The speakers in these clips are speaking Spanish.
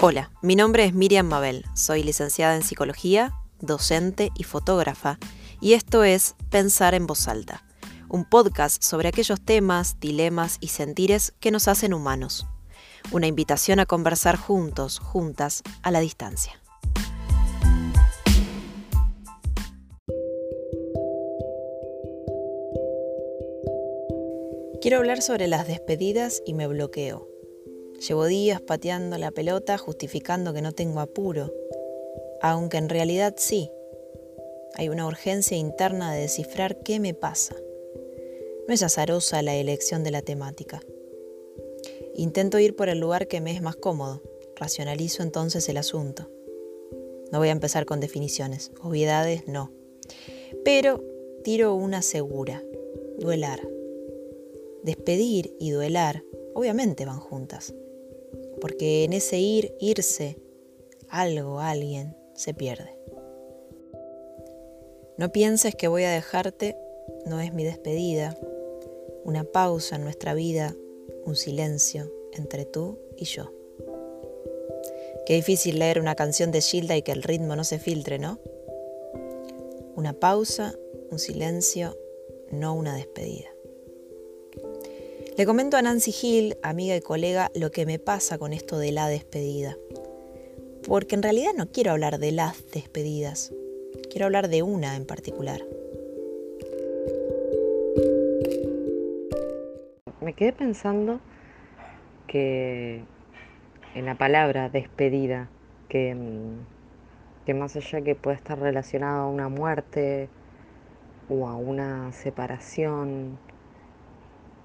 Hola, mi nombre es Miriam Mabel, soy licenciada en psicología, docente y fotógrafa, y esto es Pensar en voz alta, un podcast sobre aquellos temas, dilemas y sentires que nos hacen humanos. Una invitación a conversar juntos, juntas, a la distancia. Quiero hablar sobre las despedidas y me bloqueo. Llevo días pateando la pelota justificando que no tengo apuro, aunque en realidad sí. Hay una urgencia interna de descifrar qué me pasa. No es azarosa la elección de la temática. Intento ir por el lugar que me es más cómodo. Racionalizo entonces el asunto. No voy a empezar con definiciones, obviedades no. Pero tiro una segura, duelar. Despedir y duelar obviamente van juntas porque en ese ir, irse, algo, alguien, se pierde. No pienses que voy a dejarte, no es mi despedida, una pausa en nuestra vida, un silencio entre tú y yo. Qué difícil leer una canción de Gilda y que el ritmo no se filtre, ¿no? Una pausa, un silencio, no una despedida. Le comento a Nancy Hill, amiga y colega, lo que me pasa con esto de la despedida. Porque en realidad no quiero hablar de las despedidas, quiero hablar de una en particular. Me quedé pensando que en la palabra despedida, que, mm, más allá que puede estar relacionado a una muerte o a una separación,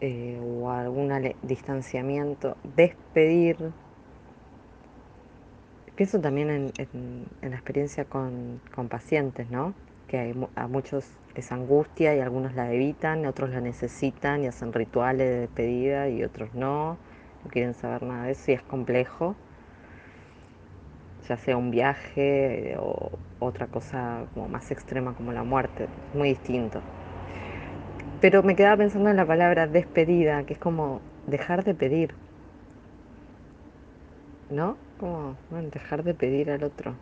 eh, o algún distanciamiento, despedir. Pienso también en, la experiencia con, pacientes, ¿no? Que a muchos les angustia y algunos la evitan, otros la necesitan y hacen rituales de despedida y otros no, no quieren saber nada de eso y es complejo, ya sea un viaje o otra cosa como más extrema como la muerte, muy distinto. Pero me quedaba pensando en la palabra despedida, que es como dejar de pedir. ¿No? Como dejar de pedir al otro.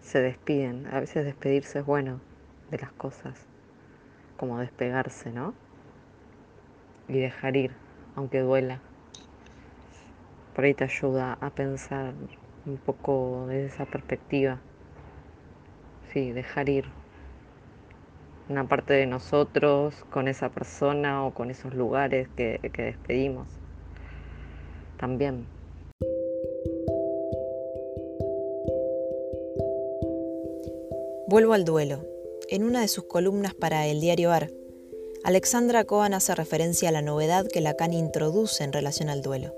Se despiden. A veces despedirse es bueno de las cosas. Como despegarse, ¿no? Y dejar ir, aunque duela. Por ahí te ayuda a pensar un poco desde esa perspectiva. Sí, dejar ir una parte de nosotros con esa persona o con esos lugares que, despedimos. También. Vuelvo al duelo. En una de sus columnas para el diario AR, Alexandra Cohen hace referencia a la novedad que Lacan introduce en relación al duelo.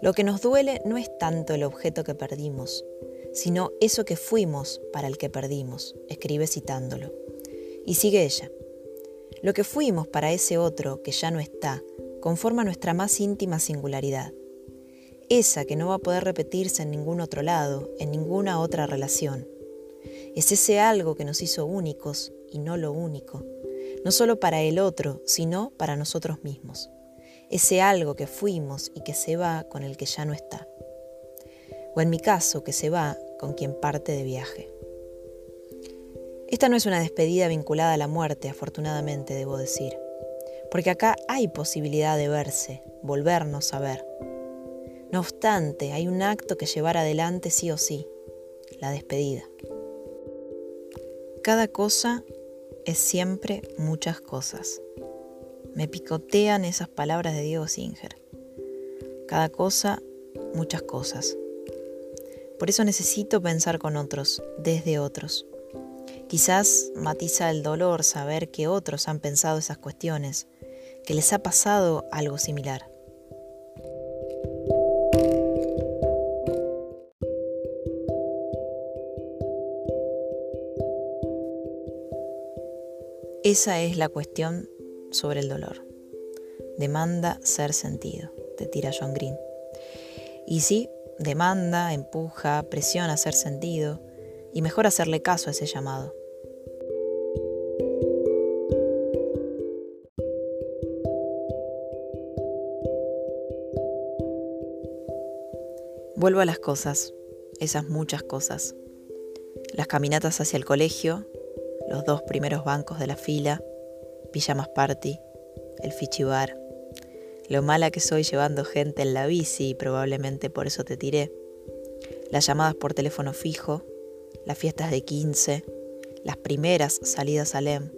Lo que nos duele no es tanto el objeto que perdimos, sino eso que fuimos para el que perdimos, escribe citándolo. Y sigue ella. Lo que fuimos para ese otro que ya no está conforma nuestra más íntima singularidad. Esa que no va a poder repetirse en ningún otro lado, en ninguna otra relación. Es ese algo que nos hizo únicos y no lo único, no solo para el otro, sino para nosotros mismos. Ese algo que fuimos y que se va con el que ya no está. O en mi caso, que se va con quien parte de viaje. Esta no es una despedida vinculada a la muerte, afortunadamente, debo decir, porque acá hay posibilidad de verse, volvernos a ver. No obstante, hay un acto que llevar adelante sí o sí, la despedida. Cada cosa es siempre muchas cosas. Me picotean esas palabras de Diego Singer. Cada cosa, muchas cosas. Por eso necesito pensar con otros, desde otros. Quizás matiza el dolor saber que otros han pensado esas cuestiones, que les ha pasado algo similar. Esa es la cuestión sobre el dolor. Demanda ser sentido, te tira John Green. Y sí, demanda, empuja, presiona ser sentido, y mejor hacerle caso a ese llamado. Vuelvo a las cosas, esas muchas cosas. Las caminatas hacia el colegio, los dos primeros bancos de la fila, pijamas party, el fichibar, lo mala que soy llevando gente en la bici y probablemente por eso te tiré, las llamadas por teléfono fijo, las fiestas de 15, las primeras salidas a LEM,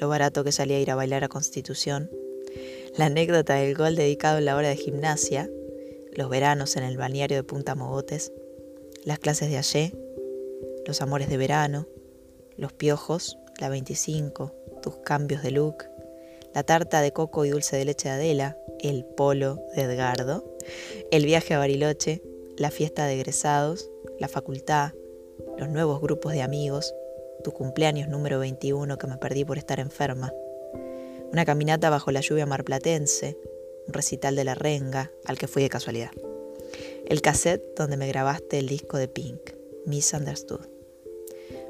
lo barato que salía a ir a bailar a Constitución, la anécdota del gol dedicado en la hora de gimnasia, los veranos en el balneario de Punta Mogotes, las clases de ayer, los amores de verano, los piojos, la 25, tus cambios de look, la tarta de coco y dulce de leche de Adela, el polo de Edgardo, el viaje a Bariloche, la fiesta de egresados, la facultad, los nuevos grupos de amigos, tu cumpleaños número 21 que me perdí por estar enferma, una caminata bajo la lluvia marplatense, un recital de la renga al que fui de casualidad, el cassette donde me grabaste el disco de Pink, Misunderstood,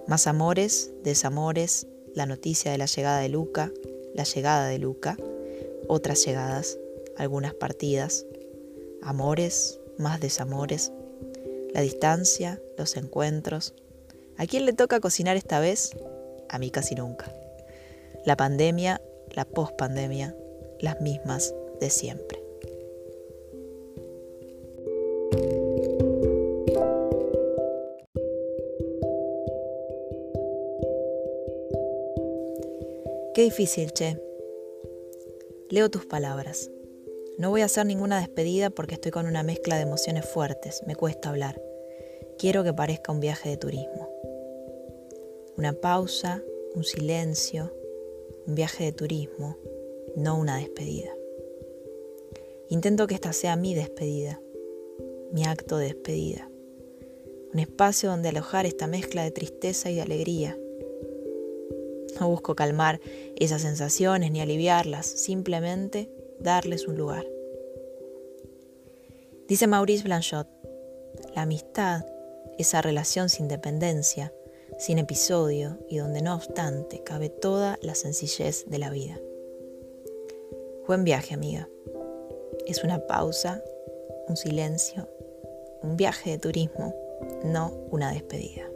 más amores, desamores, la noticia de la llegada de Luca, la llegada de Luca, otras llegadas, algunas partidas, amores, más desamores, la distancia, los encuentros. ¿A quién le toca cocinar esta vez? A mí casi nunca. La pandemia, la pospandemia, las mismas de siempre. Qué difícil, che. Leo tus palabras. No voy a hacer ninguna despedida porque estoy con una mezcla de emociones fuertes, me cuesta hablar. Quiero que parezca un viaje de turismo. Una pausa, un silencio, un viaje de turismo, no una despedida. Intento que esta sea mi despedida, mi acto de despedida. Un espacio donde alojar esta mezcla de tristeza y de alegría. No busco calmar esas sensaciones ni aliviarlas, simplemente darles un lugar. Dice Maurice Blanchot, la amistad, esa relación sin dependencia, sin episodio y donde no obstante cabe toda la sencillez de la vida. Buen viaje, amiga. Es una pausa, un silencio, un viaje de turismo, no una despedida.